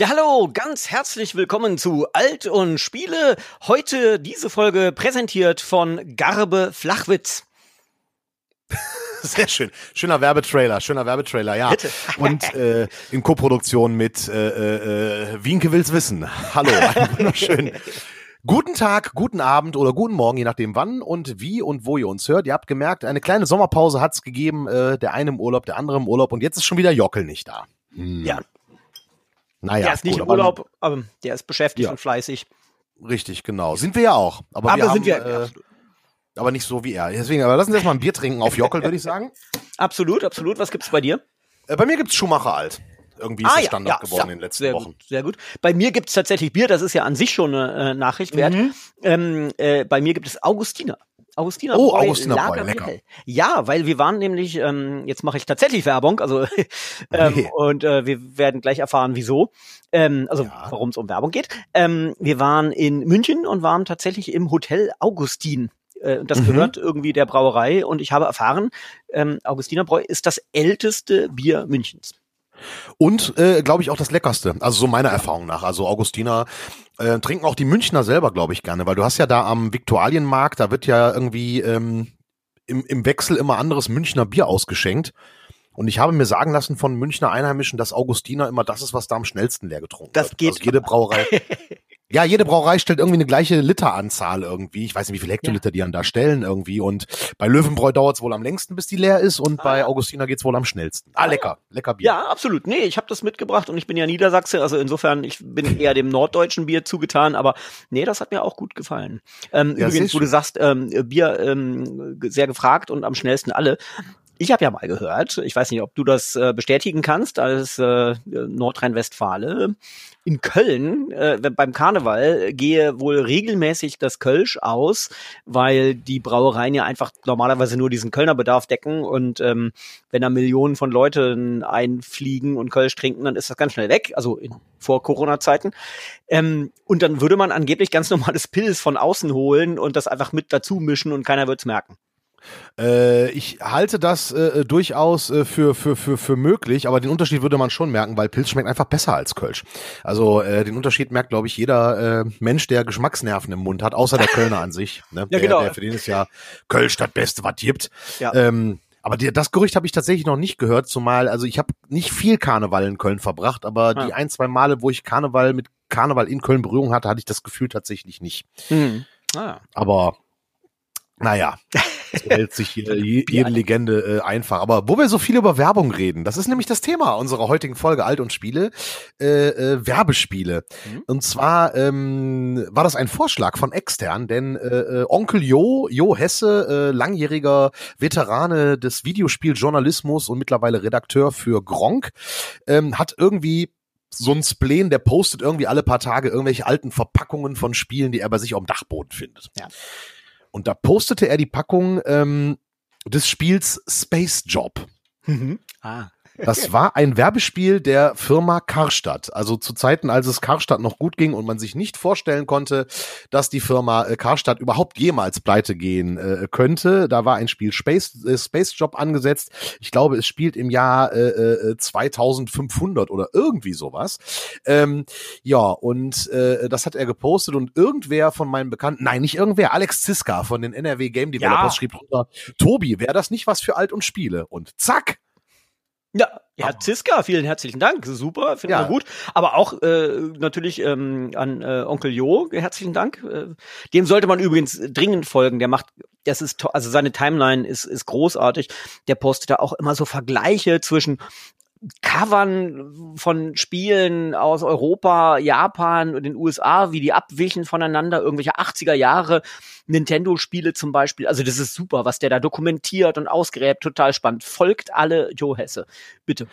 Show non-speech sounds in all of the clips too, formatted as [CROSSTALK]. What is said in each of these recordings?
Ja, hallo, ganz herzlich willkommen zu Alt und Spiele. Heute diese Folge präsentiert von Garbe Flachwitz. [LAUGHS] Sehr schön. Schöner Werbetrailer, schöner Werbetrailer, ja. Bitte. Und [LAUGHS] äh, in Koproduktion mit äh, äh, Wienke will's wissen. Hallo, einen wunderschönen [LAUGHS] Guten Tag, guten Abend oder guten Morgen, je nachdem wann und wie und wo ihr uns hört. Ihr habt gemerkt, eine kleine Sommerpause hat's gegeben, äh, der eine im Urlaub, der andere im Urlaub und jetzt ist schon wieder Jockel nicht da. Hm. Ja, Naja, der ist nicht gut, im aber- Urlaub, aber der ist beschäftigt Ja. und fleißig. Richtig, genau. Sind wir ja auch. Aber, Aber wir sind haben, wir- äh, aber nicht so wie er. Deswegen, aber lassen wir erstmal ein Bier trinken auf Jockel, würde ich sagen. [LAUGHS] Absolut, absolut. Was gibt's bei dir? Äh, bei mir gibt's Schumacher alt. Irgendwie ist Ah, es ja, Standard ja, geworden ja. in den letzten sehr Wochen. Gut, sehr gut. Bei mir gibt's tatsächlich Bier, das ist ja an sich schon eine äh, Nachricht wert. Mhm. Ähm, äh, bei mir gibt es Augustiner. Augustiner Oh, Bräu, Augustiner Bräu, Lagerbier lecker. Ja, weil wir waren nämlich, ähm, jetzt mache ich tatsächlich Werbung, also [LAUGHS] ähm, Okay. und äh, wir werden gleich erfahren, wieso. Ähm, also Ja. warum es um Werbung geht. Ähm, wir waren in München und waren tatsächlich im Hotel Augustin. Äh, Das Mhm. gehört irgendwie der Brauerei und ich habe erfahren, ähm, Augustinerbräu ist das älteste Bier Münchens. Und äh, glaube ich auch das leckerste. Also so meiner Erfahrung nach. Also Augustiner äh, trinken auch die Münchner selber, glaube ich, gerne, weil du hast ja da am Viktualienmarkt, da wird ja irgendwie ähm, im, im Wechsel immer anderes Münchner Bier ausgeschenkt. Und ich habe mir sagen lassen von Münchner Einheimischen, dass Augustiner immer das ist, was da am schnellsten leer getrunken Das wird. geht Also jede Brauerei. [LAUGHS] Ja, jede Brauerei stellt irgendwie eine gleiche Literanzahl irgendwie. Ich weiß nicht, wie viele Hektoliter die dann da stellen irgendwie. Und bei Löwenbräu dauert es wohl am längsten, bis die leer ist. Und Ah, bei ja. Augustiner geht's wohl am schnellsten. Ah, lecker. Lecker Bier. Ja, absolut. Nee, ich habe das mitgebracht und ich bin ja Niedersachse, also insofern, ich bin [LAUGHS] eher dem norddeutschen Bier zugetan, aber nee, das hat mir auch gut gefallen. Ähm, Ja, übrigens, wo du sagst, ähm, Bier ähm, sehr gefragt und am schnellsten alle. Ich habe ja mal gehört, ich weiß nicht, ob du das äh, bestätigen kannst, als äh, Nordrhein-Westfale. In Köln äh, beim Karneval gehe wohl regelmäßig das Kölsch aus, weil die Brauereien ja einfach normalerweise nur diesen Kölner Bedarf decken und ähm, wenn da Millionen von Leuten einfliegen und Kölsch trinken, dann ist das ganz schnell weg, also in, vor Corona-Zeiten. Ähm, und dann würde man angeblich ganz normales Pilz von außen holen und das einfach mit dazu mischen und keiner wird's merken. Äh, ich halte das äh, durchaus äh, für, für, für, für möglich, aber den Unterschied würde man schon merken, weil Pilz schmeckt einfach besser als Kölsch. Also äh, den Unterschied merkt, glaube ich, jeder äh, Mensch, der Geschmacksnerven im Mund hat, außer der Kölner an sich. Ne? Ja, der, genau. Der, für den ist ja Kölsch das Beste, was gibt. Ja. Ähm, aber die, das Gerücht habe ich tatsächlich noch nicht gehört, zumal, also ich habe nicht viel Karneval in Köln verbracht, aber Ah. die ein, zwei Male, wo ich Karneval mit Karneval in Köln Berührung hatte, hatte ich das Gefühl tatsächlich nicht. Hm. Ah. Aber naja, [LAUGHS] so hält sich jede, je- [LAUGHS] jede Legende äh, einfach. Aber wo wir so viel über Werbung reden, das ist nämlich das Thema unserer heutigen Folge Alt und Spiele, äh, äh, Werbespiele. Mhm. Und zwar ähm, war das ein Vorschlag von extern, denn äh, äh, Onkel Jo, Jo Hesse, äh, langjähriger Veterane des Videospieljournalismus und mittlerweile Redakteur für Gronk, ähm, hat irgendwie so ein Spleen, der postet irgendwie alle paar Tage irgendwelche alten Verpackungen von Spielen, die er bei sich auf dem Dachboden findet. Ja. Und da postete er die Packung ähm, des Spiels Space Job. Mhm. Ah. Das war ein Werbespiel der Firma Karstadt. Also zu Zeiten, als es Karstadt noch gut ging und man sich nicht vorstellen konnte, dass die Firma äh, Karstadt überhaupt jemals pleite gehen äh, könnte. Da war ein Spiel Space, äh, Space Job angesetzt. Ich glaube, es spielt im Jahr äh, äh, 2500 oder irgendwie sowas. Ähm, ja, und äh, das hat er gepostet und irgendwer von meinen Bekannten, nein, nicht irgendwer, Alex Ziska von den NRW Game Developers Ja. schrieb drunter, Tobi, wäre das nicht was für Alt und Spiele? Und zack, Ja, Herr Ziska, vielen herzlichen Dank. Super, finden Ja. wir gut. Aber auch äh, natürlich ähm, an äh, Onkel Jo, herzlichen Dank. Äh, dem sollte man übrigens dringend folgen. Der macht, das ist, also seine Timeline ist, ist großartig. Der postet da auch immer so Vergleiche zwischen Covern von Spielen aus Europa, Japan und den USA, wie die abwichen voneinander, irgendwelche 80er Jahre Nintendo-Spiele zum Beispiel. Also das ist super, was der da dokumentiert und ausgräbt, total spannend. Folgt alle Joe Hesse. Bitte.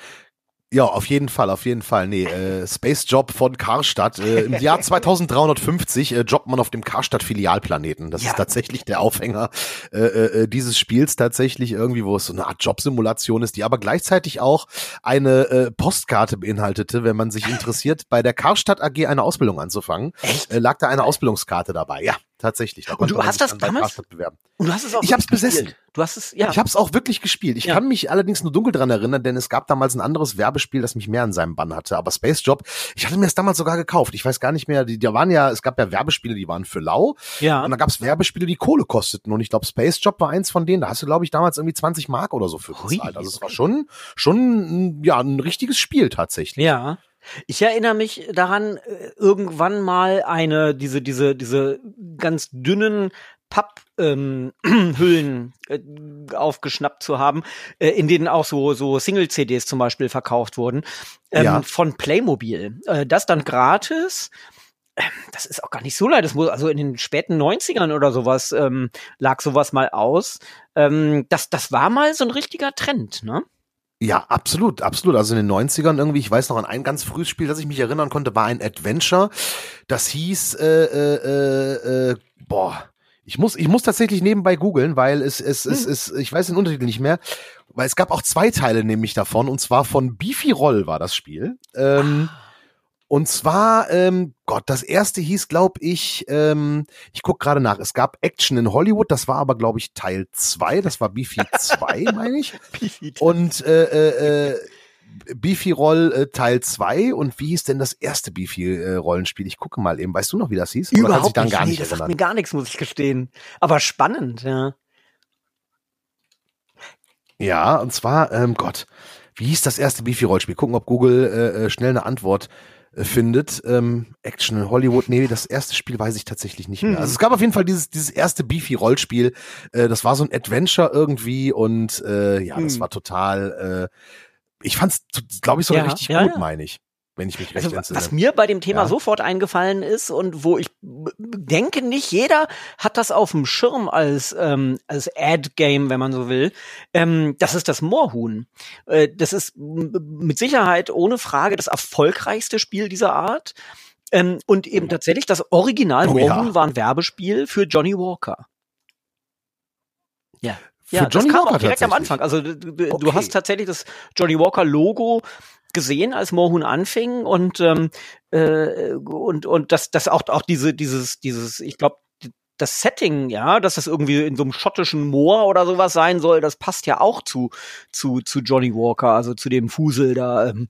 Ja, auf jeden Fall, auf jeden Fall. Nee, äh, Space Job von Karstadt. Äh, Im [LAUGHS] Jahr 2350 äh, jobbt man auf dem Karstadt-Filialplaneten. Das Ja. ist tatsächlich der Aufhänger äh, äh, dieses Spiels tatsächlich irgendwie, wo es so eine Art Jobsimulation ist, die aber gleichzeitig auch eine äh, Postkarte beinhaltete, wenn man sich [LAUGHS] interessiert, bei der Karstadt AG eine Ausbildung anzufangen. Echt? Äh, lag da eine Ausbildungskarte dabei, ja. Tatsächlich. Da Und du hast das damals-. Und du hast es auch Ich hab's wirklich besessen. Du hast es, ja. Ich habe es auch wirklich gespielt. Ich Ja. kann mich allerdings nur dunkel dran erinnern, denn es gab damals ein anderes Werbespiel, das mich mehr in seinem Bann hatte. Aber Space Job, ich hatte mir das damals sogar gekauft. Ich weiß gar nicht mehr, die, da waren ja, es gab ja Werbespiele, die waren für lau. ja. Und dann gab es Werbespiele, die Kohle kosteten. Und ich glaube, Space Job war eins von denen. Da hast du, glaube ich, damals irgendwie 20 Mark oder so für Hui, gezahlt. Also es war schon, schon, ja, ein richtiges Spiel tatsächlich. Ja. Ich erinnere mich daran, äh, irgendwann mal eine, diese, diese, diese ganz dünnen Papphüllen ähm, [CLEARS THROAT] Hüllen, äh, aufgeschnappt zu haben, äh, in denen auch so, so Single-CDs zum Beispiel verkauft wurden, ähm, Ja. von Playmobil. Äh, das dann gratis. Ähm, Das ist auch gar nicht so leid. Das muss, also in den späten 90ern oder sowas ähm, lag sowas mal aus. Ähm, das, das war mal so ein richtiger Trend, ne? Ja, absolut, absolut. Also in den 90ern irgendwie, ich weiß noch an ein ganz frühes Spiel, das ich mich erinnern konnte, war ein Adventure. Das hieß, äh, äh, äh, äh, boah, ich muss, ich muss tatsächlich nebenbei googeln, weil es, es, es, es, ich weiß den Untertitel nicht mehr, weil es gab auch zwei Teile nämlich davon, und zwar von Beefy Roll war das Spiel. Ähm, und zwar, ähm, Gott, das erste hieß, glaube ich, ähm, ich guck gerade nach, es gab Action in Hollywood, das war aber, glaube ich, Teil zwei. das war Beefy [LAUGHS] 2, meine ich. Und äh, äh, äh, Beefy Roll äh, Teil 2 und wie hieß denn das erste Beefy äh, Rollenspiel? Ich gucke mal eben. Weißt du noch, wie das hieß? Überhaupt dann nicht. gar nee, nicht das sagt erinnern? mir gar nichts, muss ich gestehen. Aber spannend, ja. Ja, und zwar, ähm, Gott, wie hieß das erste Beefy Rollspiel? Gucken, ob Google äh, äh, schnell eine Antwort findet. Ähm, Action in Hollywood, nee, das erste Spiel weiß ich tatsächlich nicht mehr. Hm. Also es gab auf jeden Fall dieses, dieses erste Beefy Rollspiel. Äh, das war so ein Adventure irgendwie und äh, ja, das Hm. war total, äh, ich fand's, glaube ich, sogar Ja, richtig ja, gut, ja. meine ich. Wenn ich mich recht Also, entsinne. was mir bei dem Thema Ja. sofort eingefallen ist und wo ich denke, nicht jeder hat das auf dem Schirm als, ähm, als Ad-Game, wenn man so will, ähm, das ist das Moorhuhn. Äh, das ist mit Sicherheit ohne Frage das erfolgreichste Spiel dieser Art. Ähm, und eben tatsächlich das Original Oh ja. Moorhuhn war ein Werbespiel für Johnny Walker. Ja. Für ja, Johnny das kam Walker auch direkt am? Anfang. Also du Okay. hast tatsächlich das Johnny Walker Logo gesehen, als Moorhuhn anfing und ähm, äh, und und das das auch auch diese dieses dieses ich glaube das Setting, ja, dass das irgendwie in so einem schottischen Moor oder sowas sein soll, das passt ja auch zu zu zu Johnny Walker, also zu dem Fusel da. Ähm,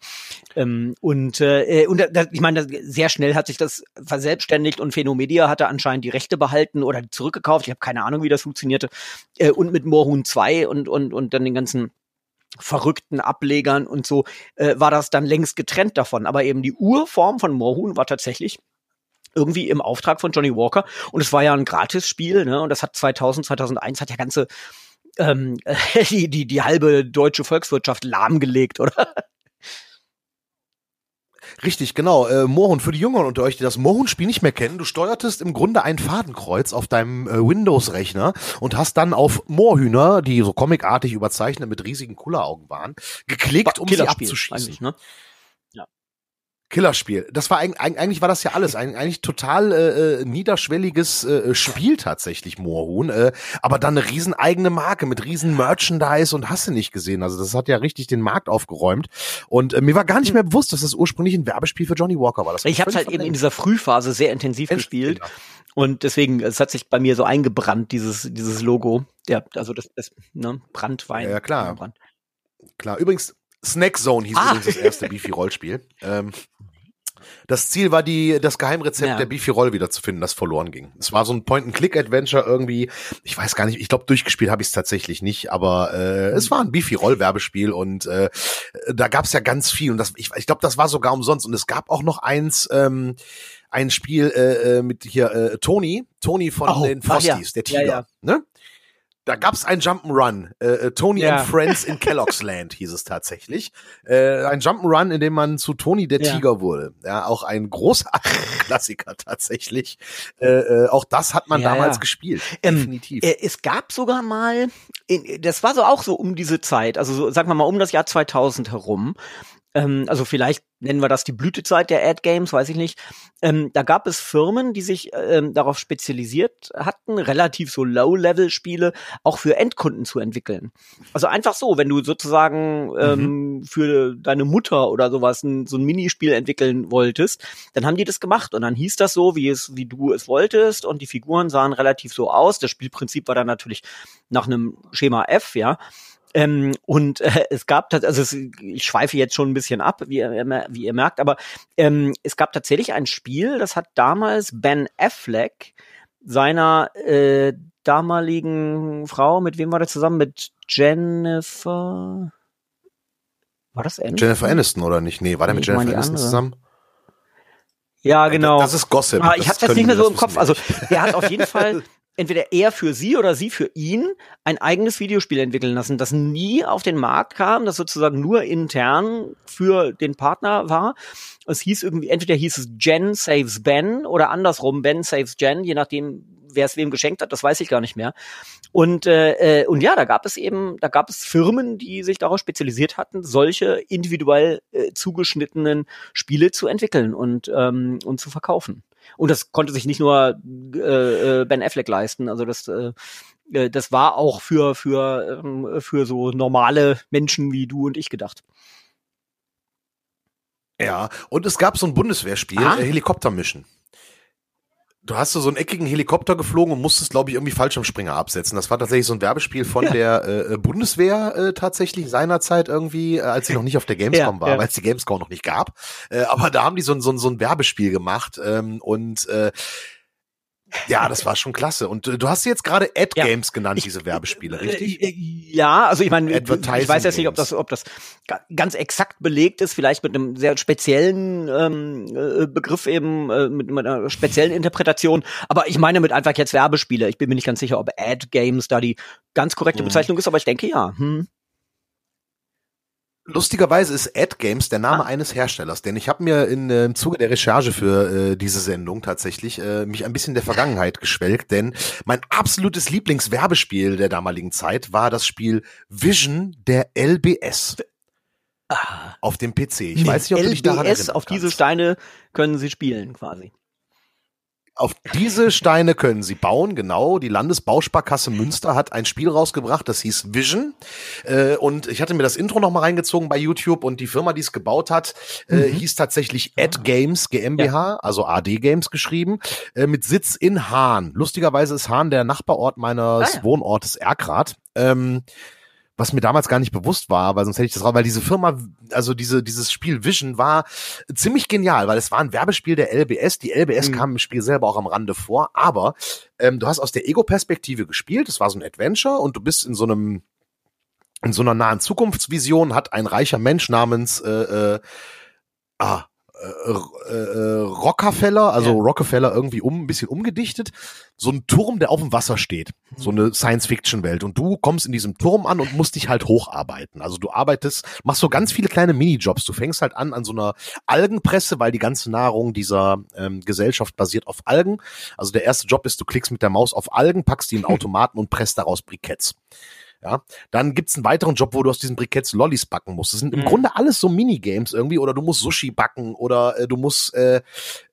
ähm, und äh, und da, ich meine, das- sehr schnell hat sich das verselbstständigt und Phenomedia hatte anscheinend die Rechte behalten oder zurückgekauft. Ich habe keine Ahnung, wie das funktionierte. Äh, und mit Moorhuhn 2 und und und dann den ganzen verrückten Ablegern und so äh, war das dann längst getrennt davon. Aber eben die Urform von Moorhuhn war tatsächlich irgendwie im Auftrag von Johnny Walker und es war ja ein Gratisspiel, ne? Und das hat 2000, 2001 hat ja ganze ähm, [LAUGHS] die, die, die halbe deutsche Volkswirtschaft lahmgelegt, oder? Richtig, genau. Äh, Moorhuhn, für die Jüngeren unter euch, die das Moorhuhn-Spiel nicht mehr kennen, du steuertest im Grunde ein Fadenkreuz auf deinem äh, Windows-Rechner und hast dann auf Moorhühner, die so comicartig überzeichnet mit riesigen Kulleraugen waren, geklickt, um sie abzuschießen. ne? Killerspiel. Das war eigentlich, eigentlich war das ja alles. Ein, eigentlich total äh, äh, niederschwelliges äh, Spiel tatsächlich, Moorhuhn. Äh, aber dann eine riesen eigene Marke mit riesen Merchandise und hast du nicht gesehen. Also das hat ja richtig den Markt aufgeräumt. Und äh, mir war gar nicht mehr bewusst, dass das ursprünglich ein Werbespiel für Johnny Walker war. Das Ich habe völlig halt eben in dieser Frühphase sehr intensiv gespielt Digga. und deswegen es hat sich bei mir so eingebrannt dieses dieses Logo. Ja, also das, das ne, Brandwein. Ja, ja, klar. Brand. Klar. Übrigens, Snack Zone hieß Ah. übrigens das erste [LAUGHS] Beefy-Rollspiel. Ähm, das Ziel war die, das Geheimrezept Ja. der Beefy Roll wieder zu finden, das verloren ging. Es war so ein Point-and-Click-Adventure irgendwie. Ich weiß gar nicht, ich glaube, durchgespielt habe ich es tatsächlich nicht, aber äh, es war ein Beefy Roll-Werbespiel und äh, da gab es ja ganz viel und das, ich, ich glaube, das war sogar umsonst. Und es gab auch noch eins, ähm, ein Spiel äh, äh, mit hier äh, Tony, Tony von Oh, den ach ja. Frosties, der Tiger. ja. Ne? Da gab's ein Jump'n'Run. Äh, äh, Tony Ja. and Friends in [LAUGHS] Kellogg's Land hieß es tatsächlich. Äh, ein Jump'n'Run, in dem man zu Tony der Ja. Tiger wurde. Ja, auch ein großartiger [LAUGHS] Klassiker tatsächlich. Äh, äh, auch das hat man Ja, damals gespielt. Ähm, Definitiv. Äh, Es gab sogar mal, das war so auch so um diese Zeit, also so, sagen wir mal um das Jahr 2000 herum, ähm, also vielleicht nennen wir das die Blütezeit der Ad-Games, weiß ich nicht. Ähm, da gab es Firmen, die sich ähm, darauf spezialisiert hatten, relativ so Low-Level-Spiele auch für Endkunden zu entwickeln. Also einfach so, wenn du sozusagen ähm, mhm. für deine Mutter oder sowas ein, so ein Minispiel entwickeln wolltest, dann haben die das gemacht und dann hieß das so, wie es, wie du es wolltest und die Figuren sahen relativ so aus. Das Spielprinzip war dann natürlich nach einem Schema F, ja. Ähm, und äh, es gab, also es, ich schweife jetzt schon ein bisschen ab, wie ihr, wie ihr merkt, aber ähm, es gab tatsächlich ein Spiel, das hat damals Ben Affleck seiner äh, damaligen Frau, mit wem war der zusammen? Mit Jennifer. War das Aniston? Jennifer Aniston oder nicht? Nee, war der mit Jennifer Aniston zusammen? Ja, genau. Das ist Gossip. Ah, ich hab's jetzt nicht mehr so im Kopf. Also, der hat auf jeden Fall [LAUGHS] entweder er für sie oder sie für ihn ein eigenes Videospiel entwickeln lassen, das nie auf den Markt kam, das sozusagen nur intern für den Partner war. Es hieß irgendwie, entweder hieß es Jen saves Ben oder andersrum, Ben saves Jen, je nachdem, wer es wem geschenkt hat, das weiß ich gar nicht mehr. Und, äh, äh, und ja, da gab es eben, da gab es Firmen, die sich darauf spezialisiert hatten, solche individuell äh, zugeschnittenen Spiele zu entwickeln und, ähm, und zu verkaufen. Und das konnte sich nicht nur äh, äh, Ben Affleck leisten. Also das, äh, äh, das war auch für, für, ähm, für so normale Menschen wie du und ich gedacht. Ja, und es gab so ein Bundeswehrspiel, ah. äh, Helikopter Mission. Du hast so einen eckigen Helikopter geflogen und musstest, glaube ich, irgendwie Fallschirmspringer absetzen. Das war tatsächlich so ein Werbespiel von ja. der äh, äh, Bundeswehr äh, tatsächlich seinerzeit irgendwie, äh, als sie noch nicht auf der Gamescom ja, war, ja. weil es die Gamescom noch nicht gab. Äh, aber da haben die so, so, so ein Werbespiel gemacht ähm, und äh, ja, das war schon klasse. Und äh, du hast jetzt gerade Ad Games ja. genannt, diese Werbespiele, richtig? Äh, ja, also ich meine, ich weiß jetzt nicht, ob das, ob das ganz exakt belegt ist, vielleicht mit einem sehr speziellen ähm, äh, Begriff eben, äh, mit, mit einer speziellen Interpretation. Aber ich meine mit einfach jetzt Werbespiele. Ich bin mir nicht ganz sicher, ob Ad Games da die ganz korrekte mhm. Bezeichnung ist, aber ich denke ja. Hm. Lustigerweise ist AdGames der Name ah. eines Herstellers, denn ich habe mir in, äh, im Zuge der Recherche für äh, diese Sendung tatsächlich äh, mich ein bisschen der Vergangenheit geschwelgt, denn mein absolutes Lieblingswerbespiel der damaligen Zeit war das Spiel Vision der LBS. Ah. Auf dem PC. Ich nee, weiß nicht, ob LBS, du dich daran. Auf diese Steine können sie spielen, quasi. Auf diese Steine können Sie bauen, genau. Die Landesbausparkasse Münster hat ein Spiel rausgebracht, das hieß Vision. Äh, und ich hatte mir das Intro noch mal reingezogen bei YouTube und die Firma, die es gebaut hat, äh, mhm. hieß tatsächlich Ad Games GmbH, ja. also AD Games geschrieben, äh, mit Sitz in Hahn. Lustigerweise ist Hahn der Nachbarort meines ah, ja. Wohnortes Erkrath. Ähm, was mir damals gar nicht bewusst war, weil sonst hätte ich das raus, weil diese Firma, also diese, dieses Spiel Vision war ziemlich genial, weil es war ein Werbespiel der LBS. Die LBS mhm. kam im Spiel selber auch am Rande vor, aber ähm, du hast aus der Ego-Perspektive gespielt, es war so ein Adventure und du bist in so einem in so einer nahen Zukunftsvision hat ein reicher Mensch namens äh, äh, ah, äh, äh, Rockefeller, also ja. Rockefeller irgendwie um ein bisschen umgedichtet, so ein Turm, der auf dem Wasser steht, so eine Science-Fiction-Welt und du kommst in diesem Turm an und musst dich halt hocharbeiten. Also du arbeitest, machst so ganz viele kleine Minijobs. Du fängst halt an an so einer Algenpresse, weil die ganze Nahrung dieser ähm, Gesellschaft basiert auf Algen. Also der erste Job ist, du klickst mit der Maus auf Algen, packst die in [LAUGHS] Automaten und presst daraus Briketts. Ja, dann gibt's einen weiteren Job, wo du aus diesen Briketts Lollis backen musst. Das sind im mhm. Grunde alles so Minigames irgendwie oder du musst Sushi backen oder äh, du musst äh,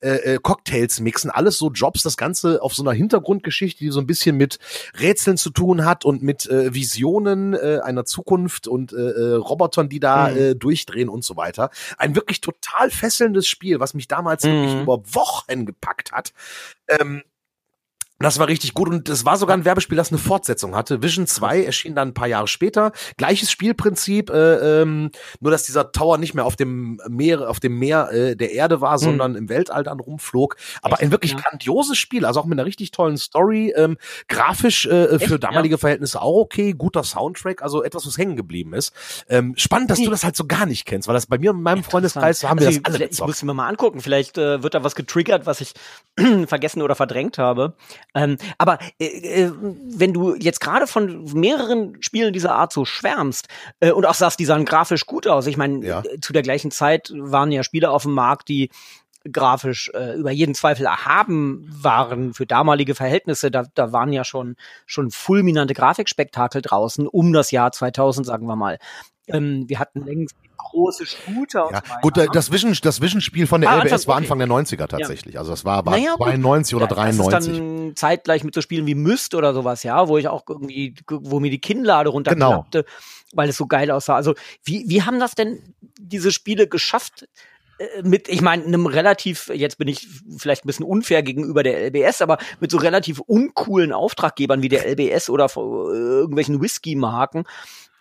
äh, äh, Cocktails mixen. Alles so Jobs, das Ganze auf so einer Hintergrundgeschichte, die so ein bisschen mit Rätseln zu tun hat und mit äh, Visionen äh, einer Zukunft und äh, äh, Robotern, die da mhm. äh, durchdrehen und so weiter. Ein wirklich total fesselndes Spiel, was mich damals mhm. wirklich über Wochen gepackt hat. Ähm, das war richtig gut und es war sogar ein Werbespiel, das eine Fortsetzung hatte. Vision 2 erschien dann ein paar Jahre später. Gleiches Spielprinzip, äh, ähm, nur dass dieser Tower nicht mehr auf dem Meer, auf dem Meer äh, der Erde war, mhm. sondern im Weltall dann rumflog. Aber Echt? ein wirklich ja. grandioses Spiel, also auch mit einer richtig tollen Story, ähm, grafisch äh, für damalige ja. Verhältnisse auch okay, guter Soundtrack, also etwas, was hängen geblieben ist. Ähm, spannend, dass nee. du das halt so gar nicht kennst, weil das bei mir in meinem Freundeskreis haben wir also, das alle Ich muss mir mal angucken, vielleicht äh, wird da was getriggert, was ich [CLEARS THROAT] vergessen oder verdrängt habe. Ähm, aber äh, äh, wenn du jetzt gerade von mehreren Spielen dieser Art so schwärmst äh, und auch sagst, die sahen grafisch gut aus. Ich meine, ja. Äh, zu der gleichen Zeit waren ja Spiele auf dem Markt, die grafisch äh, über jeden Zweifel erhaben waren für damalige Verhältnisse. Da, da waren ja schon, schon fulminante Grafikspektakel draußen um das Jahr 2000, sagen wir mal. Ähm, wir hatten längst große Shooter. Ja, gut, das Vision, das Vision-Spiel von der ah, LBS war Anfang der 90er tatsächlich. Ja. Also das war, war naja, 92 oder 93. Das ist dann zeitgleich mit so Spielen wie Myst oder sowas, ja, wo ich auch irgendwie, wo mir die Kinnlade runterklappte, genau. weil es so geil aussah. Also wie, wie haben das denn diese Spiele geschafft? Äh, mit, ich meine, einem relativ, jetzt bin ich vielleicht ein bisschen unfair gegenüber der LBS, aber mit so relativ uncoolen Auftraggebern wie der LBS oder äh, irgendwelchen Whisky-Marken,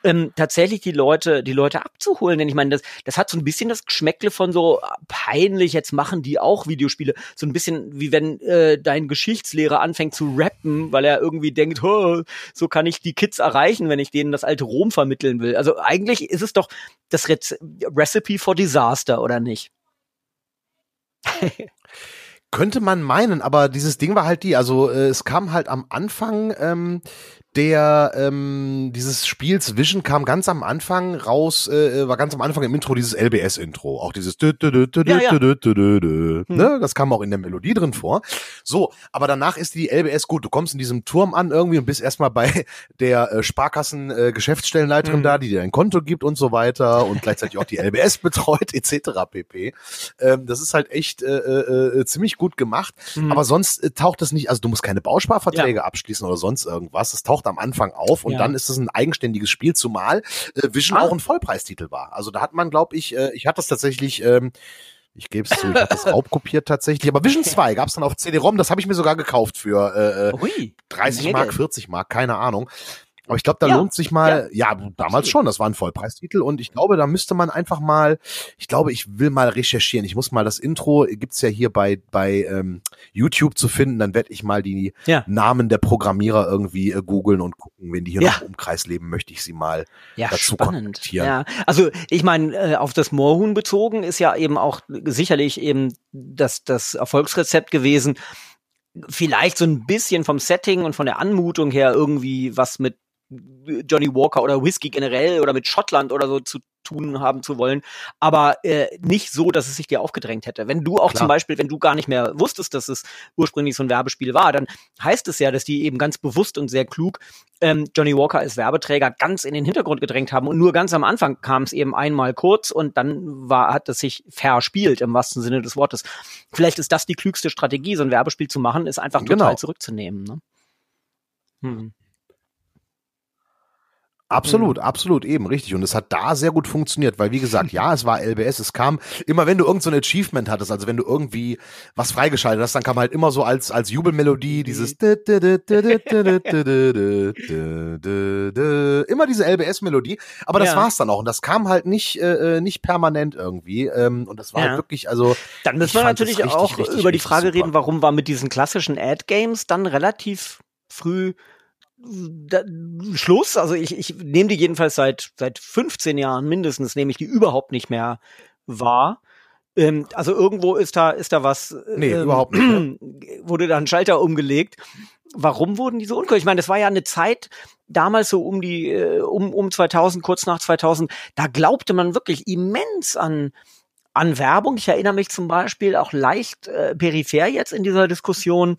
ähm, tatsächlich die Leute, die Leute abzuholen. Denn ich meine, das, das hat so ein bisschen das Geschmäckle von so peinlich, jetzt machen die auch Videospiele. So ein bisschen wie wenn äh, dein Geschichtslehrer anfängt zu rappen, weil er irgendwie denkt, so kann ich die Kids erreichen, wenn ich denen das alte Rom vermitteln will. Also eigentlich ist es doch das Re Recipe for Disaster, oder nicht? [LAUGHS] Könnte man meinen, aber dieses Ding war halt die, also äh, es kam halt am Anfang ähm, der ähm, dieses Spiels Vision kam ganz am Anfang raus, äh, war ganz am Anfang im Intro dieses LBS-Intro, auch dieses ja, ja. ne, das kam auch in der Melodie drin vor. So, aber danach ist die LBS gut. Du kommst in diesem Turm an irgendwie und bist erstmal bei der äh, Sparkassen äh, Geschäftsstellenleiterin mhm. da, die dir ein Konto gibt und so weiter und gleichzeitig auch die LBS [LAUGHS] betreut etc. pp. Ähm, das ist halt echt äh, äh, äh, ziemlich gut gemacht, mhm. aber sonst äh, taucht das nicht. Also du musst keine Bausparverträge ja. abschließen oder sonst irgendwas. Es taucht taucht am Anfang auf und ja. dann ist es ein eigenständiges Spiel, zumal äh, Vision ah. auch ein Vollpreistitel war. Also da hat man, glaube ich, äh, ich hatte das tatsächlich, ähm, ich gebe es zu, ich habe das [LAUGHS] raubkopiert tatsächlich. Aber Vision 2 gab es dann auf CD-ROM, das habe ich mir sogar gekauft für äh, äh 30 Mark, 40 Mark, keine Ahnung. Aber ich glaube, da ja, lohnt sich mal, ja, ja damals schon, das war ein Vollpreistitel und ich glaube, da müsste man einfach mal, ich glaube, ich will mal recherchieren. Ich muss mal das Intro, gibt's ja hier bei, bei ähm, YouTube zu finden, dann werde ich mal die ja. Namen der Programmierer irgendwie äh, googeln und gucken, wenn die hier noch im Umkreis leben, möchte ich sie mal ja, dazu spannend. Ja, also ich meine, äh, auf das Moorhuhn bezogen ist ja eben auch sicherlich eben das, das Erfolgsrezept gewesen, vielleicht so ein bisschen vom Setting und von der Anmutung her irgendwie was mit Johnny Walker oder Whisky generell oder mit Schottland oder so zu tun haben zu wollen, aber äh, nicht so, dass es sich dir aufgedrängt hätte. Wenn du auch Klar. zum Beispiel, wenn du gar nicht mehr wusstest, dass es ursprünglich so ein Werbespiel war, dann heißt es ja, dass die eben ganz bewusst und sehr klug ähm, Johnny Walker als Werbeträger ganz in den Hintergrund gedrängt haben und nur ganz am Anfang kam es eben einmal kurz und dann war hat es sich verspielt im wahrsten Sinne des Wortes. Vielleicht ist das die klügste Strategie, so ein Werbespiel zu machen, ist einfach total genau. zurückzunehmen. Ne? Hm. Absolut, mhm. absolut, eben, richtig. Und es hat da sehr gut funktioniert, weil wie gesagt, ja, es war LBS, es kam immer, wenn du irgend so ein Achievement hattest, also wenn du irgendwie was freigeschaltet hast, dann kam halt immer so als, als Jubelmelodie dieses immer diese LBS-Melodie, aber das ja. war's dann auch. Und das kam halt nicht, äh, nicht permanent irgendwie. Ähm, und das war ja. halt wirklich, also. Dann müssen wir natürlich richtig, auch richtig, über die Frage super. reden, warum war mit diesen klassischen Ad-Games dann relativ früh da, Schluss. Also ich, ich nehme die jedenfalls seit seit 15 Jahren mindestens nehme ich die überhaupt nicht mehr wahr. Ähm, also irgendwo ist da ist da was. Nee, ähm, überhaupt nicht. [CLEARS THROAT] Wurde da ein Schalter umgelegt. Warum wurden die so unklar? Ich meine, das war ja eine Zeit damals so um die äh, um um 2000 kurz nach 2000. Da glaubte man wirklich immens an an Werbung. Ich erinnere mich zum Beispiel auch leicht äh, peripher jetzt in dieser Diskussion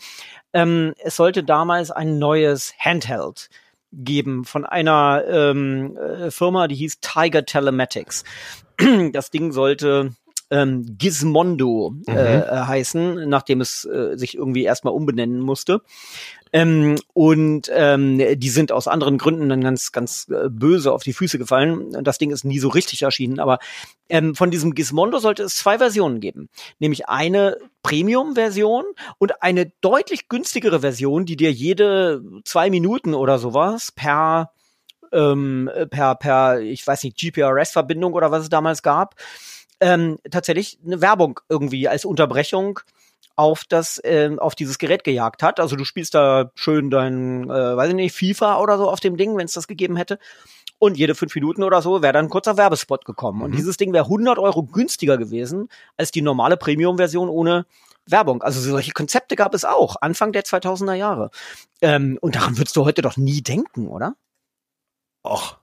ähm, es sollte damals ein neues Handheld geben von einer ähm, äh, Firma, die hieß Tiger Telematics. [CLEARS THROAT] Das Ding sollte ähm, Gizmondo äh, mhm. äh, heißen, nachdem es äh, sich irgendwie erstmal umbenennen musste. Ähm, und ähm, die sind aus anderen Gründen dann ganz, ganz äh, böse auf die Füße gefallen. Das Ding ist nie so richtig erschienen. Aber ähm, von diesem Gizmondo sollte es zwei Versionen geben. Nämlich eine Premium-Version und eine deutlich günstigere Version, die dir jede zwei Minuten oder sowas per ähm, per, per, ich weiß nicht, GPRS-Verbindung oder was es damals gab, ähm, tatsächlich eine Werbung irgendwie als Unterbrechung auf das, äh, auf dieses Gerät gejagt hat. Also du spielst da schön dein, äh, weiß ich nicht, FIFA oder so auf dem Ding, wenn es das gegeben hätte. Und jede fünf Minuten oder so wäre dann ein kurzer Werbespot gekommen. Mhm. Und dieses Ding wäre 100 Euro günstiger gewesen als die normale Premium-Version ohne Werbung. Also solche Konzepte gab es auch, Anfang der 2000er Jahre. Ähm, und daran würdest du heute doch nie denken, oder? Och,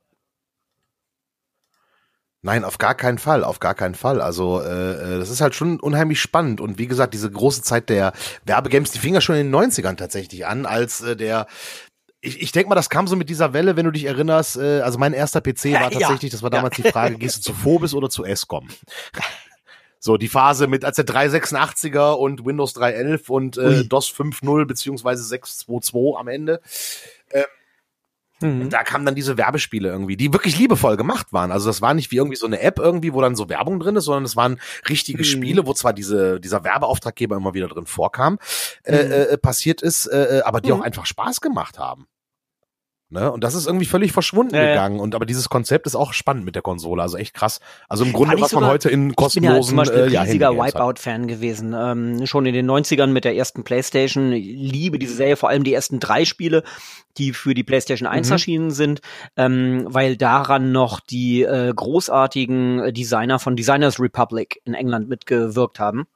Nein, auf gar keinen Fall, auf gar keinen Fall. Also äh, äh, das ist halt schon unheimlich spannend. Und wie gesagt, diese große Zeit der Werbegames, die fing ja schon in den 90ern tatsächlich an, als äh, der ich, ich denke mal, das kam so mit dieser Welle, wenn du dich erinnerst. Äh, also mein erster PC war tatsächlich, ja. das war damals ja. die Frage, gehst du zu Phobis oder zu Escom? So, die Phase mit als der 386er und Windows 3.11 und äh, DOS 5.0 beziehungsweise 6.2.2 am Ende. Mhm. Da kamen dann diese Werbespiele irgendwie, die wirklich liebevoll gemacht waren. Also das war nicht wie irgendwie so eine App irgendwie, wo dann so Werbung drin ist, sondern es waren richtige mhm. Spiele, wo zwar diese, dieser Werbeauftraggeber immer wieder drin vorkam, äh, mhm. äh, passiert ist, äh, äh aber die auch mhm. einfach Spaß gemacht haben. Ne? Und das ist irgendwie völlig verschwunden äh, gegangen. Und aber dieses Konzept ist auch spannend mit der Konsole. Also echt krass. Also im Grunde, was man heute in kostenlosen. Ich bin ja zum Beispiel äh, ja, riesiger Wipeout-Fan gewesen. Ähm, schon in den 90ern mit der ersten Playstation. Ich liebe diese Serie, vor allem die ersten drei Spiele, die für die Playstation 1 mhm. erschienen sind, ähm, weil daran noch die äh, großartigen Designer von Designers Republic in England mitgewirkt haben.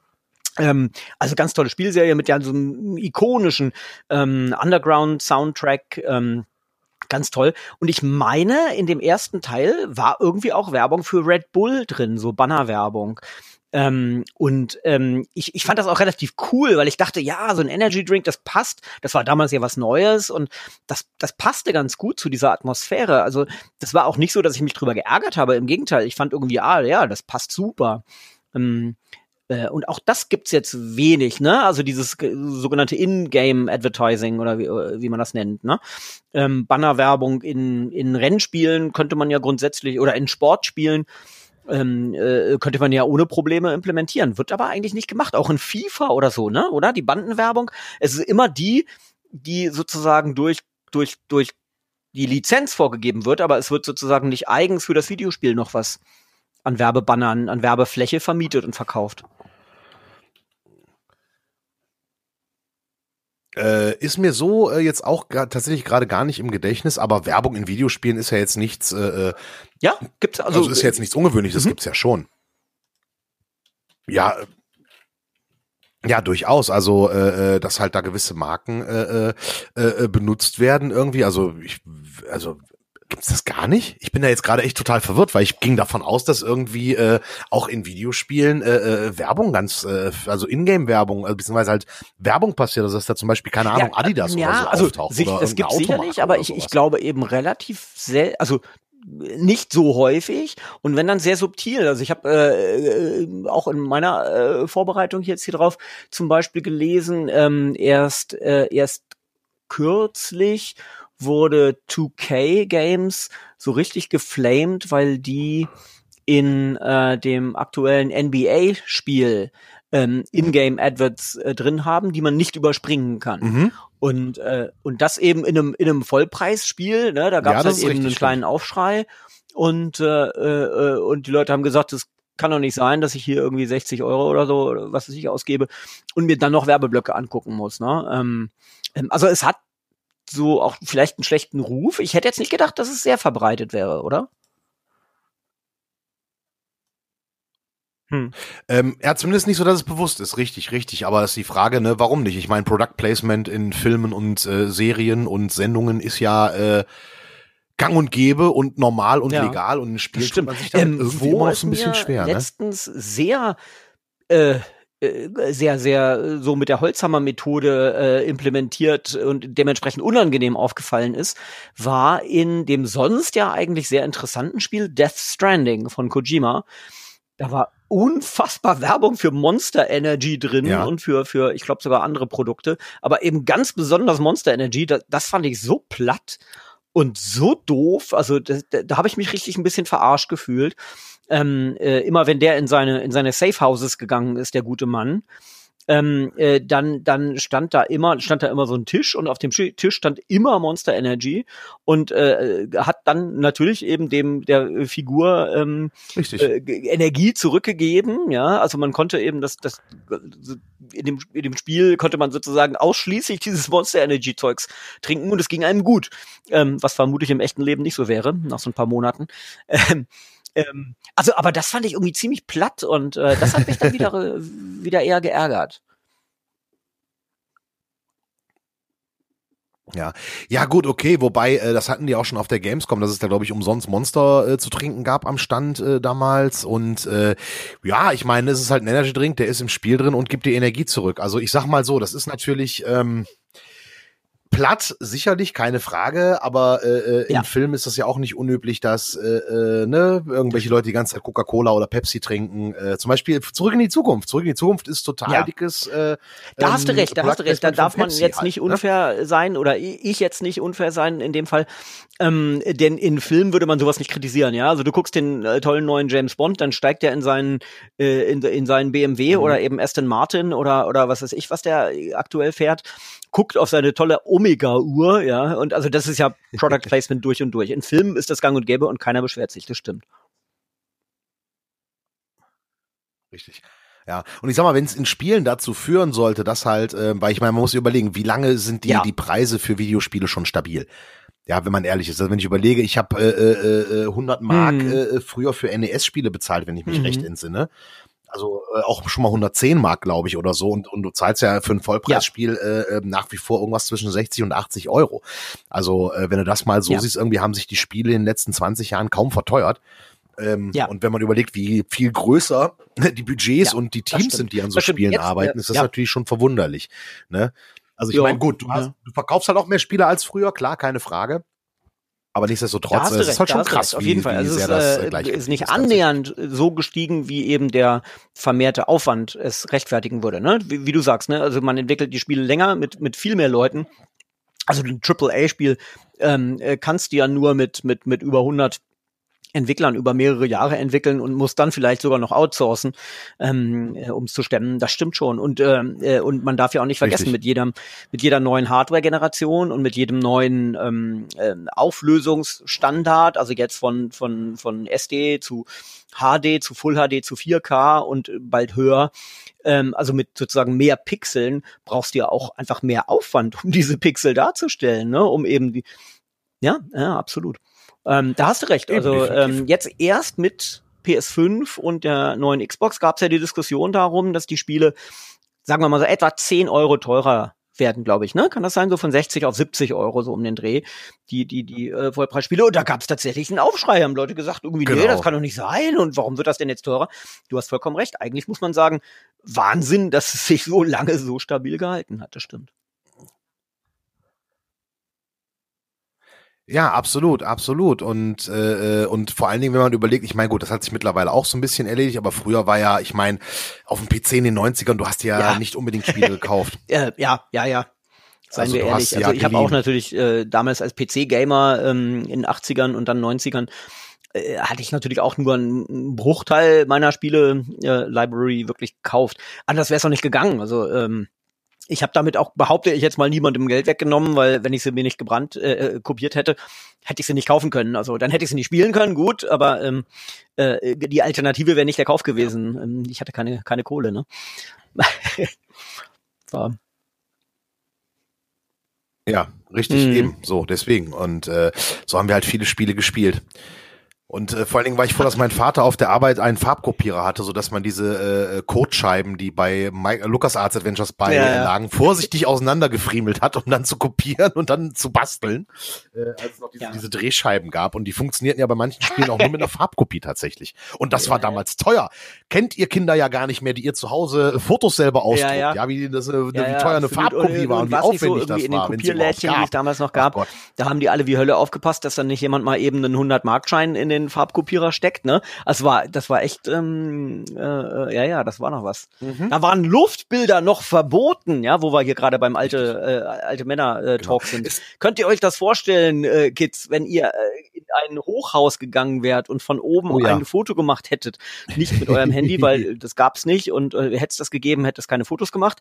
Ähm, also ganz tolle Spielserie mit ja so einem ikonischen ähm, Underground-Soundtrack. Ähm, Ganz toll. Und ich meine, in dem ersten Teil war irgendwie auch Werbung für Red Bull drin, so Bannerwerbung. Ähm, und ähm, ich, ich fand das auch relativ cool, weil ich dachte, ja, so ein Energy Drink, das passt. Das war damals ja was Neues und das, das passte ganz gut zu dieser Atmosphäre. Also das war auch nicht so, dass ich mich drüber geärgert habe. Im Gegenteil, ich fand irgendwie, ah, ja, das passt super. Ähm, äh, und auch das gibt's jetzt wenig, ne? Also dieses sogenannte In-Game Advertising oder wie, äh, wie man das nennt, ne? Ähm, Bannerwerbung in, in Rennspielen könnte man ja grundsätzlich oder in Sportspielen ähm, äh, könnte man ja ohne Probleme implementieren. Wird aber eigentlich nicht gemacht. Auch in FIFA oder so, ne? Oder? Die Bandenwerbung. Es ist immer die, die sozusagen durch, durch, durch die Lizenz vorgegeben wird, aber es wird sozusagen nicht eigens für das Videospiel noch was an Werbebannern, an Werbefläche vermietet und verkauft. Äh, ist mir so äh, jetzt auch tatsächlich gerade gar nicht im Gedächtnis, aber Werbung in Videospielen ist ja jetzt nichts. Äh, äh ja, gibt's also. Also ist ja jetzt nichts Ungewöhnliches, das mhm. gibt's ja schon. Ja, ja, durchaus. Also, äh, äh dass halt da gewisse Marken äh, äh, äh, benutzt werden irgendwie. Also, ich, also Gibt's das gar nicht? Ich bin da jetzt gerade echt total verwirrt, weil ich ging davon aus, dass irgendwie äh, auch in Videospielen äh, äh, Werbung ganz, äh, also Ingame-Werbung, also beziehungsweise halt Werbung passiert, also dass da zum Beispiel, keine Ahnung, ja, Adidas ja, oder so also auftaucht. Sich, oder es gibt sicherlich, aber ich, ich glaube eben relativ sel also nicht so häufig und wenn dann sehr subtil. Also ich habe äh, äh, auch in meiner äh, Vorbereitung jetzt hier drauf zum Beispiel gelesen, ähm, erst äh, erst kürzlich wurde 2K Games so richtig geflamed, weil die in äh, dem aktuellen NBA-Spiel ähm, In-Game-Adverts äh, drin haben, die man nicht überspringen kann. Mhm. Und, äh, und das eben in einem, in einem Vollpreisspiel, ne? da gab es ja, halt eben einen kleinen Aufschrei und, äh, äh, und die Leute haben gesagt, das kann doch nicht sein, dass ich hier irgendwie 60 Euro oder so, was ich ausgebe und mir dann noch Werbeblöcke angucken muss. Ne? Ähm, ähm also es hat so auch vielleicht einen schlechten Ruf. Ich hätte jetzt nicht gedacht, dass es sehr verbreitet wäre, oder? Hm. Ähm, ja, zumindest nicht so, dass es bewusst ist. Richtig, richtig. Aber es ist die Frage, ne, warum nicht? Ich meine, Product Placement in Filmen und äh, Serien und Sendungen ist ja äh, gang und gäbe und normal und ja, legal und ein Spiel stimmt. man sich dann ähm, irgendwie immer noch so ein bisschen schwer. Letztens ne? sehr äh, sehr, sehr äh, so mit der Holzhammer-Methode äh, implementiert und dementsprechend unangenehm aufgefallen ist, war in dem sonst ja eigentlich sehr interessanten Spiel Death Stranding von Kojima. Da war unfassbar Werbung für Monster Energy drin ja. und für, für ich glaube sogar andere Produkte, aber eben ganz besonders Monster Energy, das, das fand ich so platt und so doof, also da, da habe ich mich richtig ein bisschen verarscht gefühlt ähm, äh, immer wenn der in seine in seine Safe Houses gegangen ist, der gute Mann, ähm, äh, dann, dann stand da immer, stand da immer so ein Tisch und auf dem Tisch stand immer Monster Energy und äh, hat dann natürlich eben dem der Figur ähm, äh, Energie zurückgegeben. Ja, also man konnte eben das, das in dem, in dem Spiel konnte man sozusagen ausschließlich dieses Monster Energy Zeugs trinken und es ging einem gut, ähm, was vermutlich im echten Leben nicht so wäre nach so ein paar Monaten. Ähm, ähm, also, aber das fand ich irgendwie ziemlich platt und äh, das hat mich dann wieder, [LAUGHS] wieder eher geärgert. Ja, ja gut, okay, wobei äh, das hatten die auch schon auf der Gamescom, dass es da glaube ich umsonst Monster äh, zu trinken gab am Stand äh, damals und äh, ja, ich meine, es ist halt ein Energy Drink, der ist im Spiel drin und gibt dir Energie zurück. Also ich sag mal so, das ist natürlich ähm, platt, sicherlich, keine Frage, aber äh, äh, ja. im Film ist das ja auch nicht unüblich, dass äh, äh, ne, irgendwelche Leute die ganze Zeit Coca-Cola oder Pepsi trinken. Äh, zum Beispiel Zurück in die Zukunft. Zurück in die Zukunft ist total ja. dickes. Äh, da hast du ähm, recht, da hast du recht. Da darf man jetzt nicht halt, ne? unfair ne? sein oder ich jetzt nicht unfair sein in dem Fall. Ähm, denn in Filmen würde man sowas nicht kritisieren, ja. Also du guckst den äh, tollen neuen James Bond, dann steigt er in seinen äh, in, in seinen BMW mhm. oder eben Aston Martin oder oder was weiß ich, was der aktuell fährt guckt auf seine tolle Omega-Uhr, ja, und also das ist ja Product [LAUGHS] Placement durch und durch. In Filmen ist das gang und gäbe und keiner beschwert sich, das stimmt. Richtig. Ja, und ich sag mal, wenn es in Spielen dazu führen sollte, dass halt, äh, weil ich meine, man muss überlegen, wie lange sind die, ja. die Preise für Videospiele schon stabil? Ja, wenn man ehrlich ist. Also wenn ich überlege, ich habe äh, äh, 100 äh, Mark hm. äh, früher für NES-Spiele bezahlt, wenn ich mich mhm. recht entsinne also äh, auch schon mal 110 Mark, glaube ich, oder so. Und, und du zahlst ja für ein Vollpreisspiel ja. äh, ähm, nach wie vor irgendwas zwischen 60 und 80 Euro. Also äh, wenn du das mal so ja. siehst, irgendwie haben sich die Spiele in den letzten 20 Jahren kaum verteuert. Ähm, ja. Und wenn man überlegt, wie viel größer [LAUGHS] die Budgets und die Teams sind, die an so Spielen Jetzt, arbeiten, ist das natürlich schon verwunderlich. Ne? Also ich meine, gut, du, hast, du verkaufst halt auch mehr Spiele als früher, klar, keine Frage. Aber nichtsdestotrotz, es ist halt schon krass, auf jeden wie, Fall. Also es ist, äh, ist nicht annähernd so gestiegen, wie eben der vermehrte Aufwand es rechtfertigen würde. Ne? Wie, wie, du sagst, ne? also man entwickelt die Spiele länger mit, mit viel mehr Leuten. Also ein AAA-Spiel ähm, äh, kannst du ja nur mit, mit, mit über 100 Entwicklern über mehrere Jahre entwickeln und muss dann vielleicht sogar noch outsourcen, ähm, äh, um es zu stemmen. Das stimmt schon. Und, ähm, äh, und man darf ja auch nicht vergessen, Richtig. mit jeder, mit jeder neuen Hardware-Generation und mit jedem neuen ähm, äh, Auflösungsstandard, also jetzt von, von, von SD zu HD, zu Full HD, zu 4K und bald höher, ähm, also mit sozusagen mehr Pixeln, brauchst du ja auch einfach mehr Aufwand, um diese Pixel darzustellen, ne? um eben die, ja, ja, absolut. Ähm, da hast du recht. Also ähm, jetzt erst mit PS5 und der neuen Xbox gab es ja die Diskussion darum, dass die Spiele, sagen wir mal so, etwa 10 Euro teurer werden, glaube ich, ne? Kann das sein? So von 60 auf 70 Euro so um den Dreh, die, die, die äh, Vollpreisspiele. Und da gab es tatsächlich einen Aufschrei, haben Leute gesagt, irgendwie, genau. nee, das kann doch nicht sein. Und warum wird das denn jetzt teurer? Du hast vollkommen recht. Eigentlich muss man sagen, Wahnsinn, dass es sich so lange so stabil gehalten hat. Das stimmt. Ja, absolut, absolut. Und, äh, äh, und vor allen Dingen, wenn man überlegt, ich meine, gut, das hat sich mittlerweile auch so ein bisschen erledigt, aber früher war ja, ich meine, auf dem PC in den 90ern, du hast ja, ja. nicht unbedingt Spiele [LAUGHS] gekauft. ja, ja, ja, ja. Seien also wir ehrlich. Also ich habe auch natürlich äh, damals als PC-Gamer ähm, in 80ern und dann 90ern äh, hatte ich natürlich auch nur einen Bruchteil meiner Spiele-Library äh, wirklich gekauft. Anders wäre es auch nicht gegangen. Also ähm, ich habe damit auch, behaupte ich jetzt mal, niemandem Geld weggenommen, weil wenn ich sie mir nicht gebrannt äh, äh, kopiert hätte, hätte ich sie nicht kaufen können. Also dann hätte ich sie nicht spielen können, gut, aber ähm, äh, die Alternative wäre nicht der Kauf gewesen. Ähm, ich hatte keine, keine Kohle, ne? [LAUGHS] War. Ja, richtig, mhm. eben, so, deswegen. Und äh, so haben wir halt viele Spiele gespielt. Und äh, vor allen Dingen war ich froh, dass mein Vater auf der Arbeit einen Farbkopierer hatte, so dass man diese äh, Codescheiben, die bei Mike, äh, Lucas Arts Adventures bei ja, ja. lagen, vorsichtig auseinandergefriemelt hat, um dann zu kopieren und dann zu basteln, äh, als es noch diese, ja. diese Drehscheiben gab. Und die funktionierten ja bei manchen Spielen auch nur mit einer [LAUGHS] Farbkopie tatsächlich. Und das war damals teuer. Kennt ihr Kinder ja gar nicht mehr, die ihr zu Hause Fotos selber ausdruckt, ja, wie, das, äh, wie teuer eine Farbkopie und, war und, und wie aufwendig so das in war. In den Kopierlädchen, die es damals noch gab, da haben die alle wie Hölle aufgepasst, dass dann nicht jemand mal eben einen 100-Markschein in den Farbkopierer steckt, ne? Also war, das war echt, ähm, äh, ja, ja, das war noch was. Mhm. Da waren Luftbilder noch verboten, ja, wo wir hier gerade beim alte, äh, alte Männer-Talk äh, genau. sind. Es Könnt ihr euch das vorstellen, äh, Kids, wenn ihr äh, in ein Hochhaus gegangen wärt und von oben oh, ja. ein Foto gemacht hättet, nicht mit eurem Handy, weil [LAUGHS] das gab's nicht und äh, hätte es das gegeben, hätte es keine Fotos gemacht,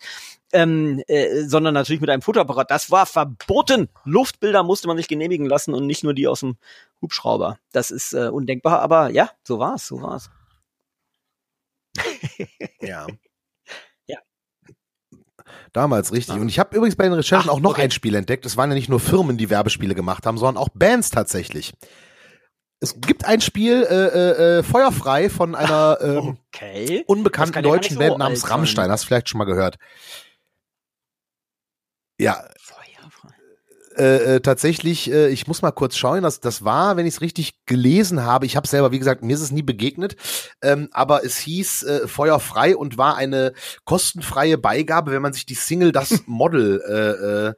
ähm, äh, sondern natürlich mit einem Fotoapparat. Das war verboten. Luftbilder musste man sich genehmigen lassen und nicht nur die aus dem Hubschrauber. Das ist äh, undenkbar, aber ja, so war's, so war's. [LAUGHS] ja. ja. Damals richtig. Und ich habe übrigens bei den Recherchen Ach, auch noch okay. ein Spiel entdeckt. Es waren ja nicht nur Firmen, die Werbespiele gemacht haben, sondern auch Bands tatsächlich. Es gibt ein Spiel äh, äh, äh Feuerfrei von einer ähm, okay. unbekannten deutschen so Band namens Rammstein. Hast du vielleicht schon mal gehört? Ja. Äh, äh, tatsächlich, äh, ich muss mal kurz schauen, das, das war, wenn ich es richtig gelesen habe, ich habe selber, wie gesagt, mir ist es nie begegnet, ähm, aber es hieß äh, Feuerfrei und war eine kostenfreie Beigabe, wenn man sich die Single Das [LAUGHS] Model äh, äh,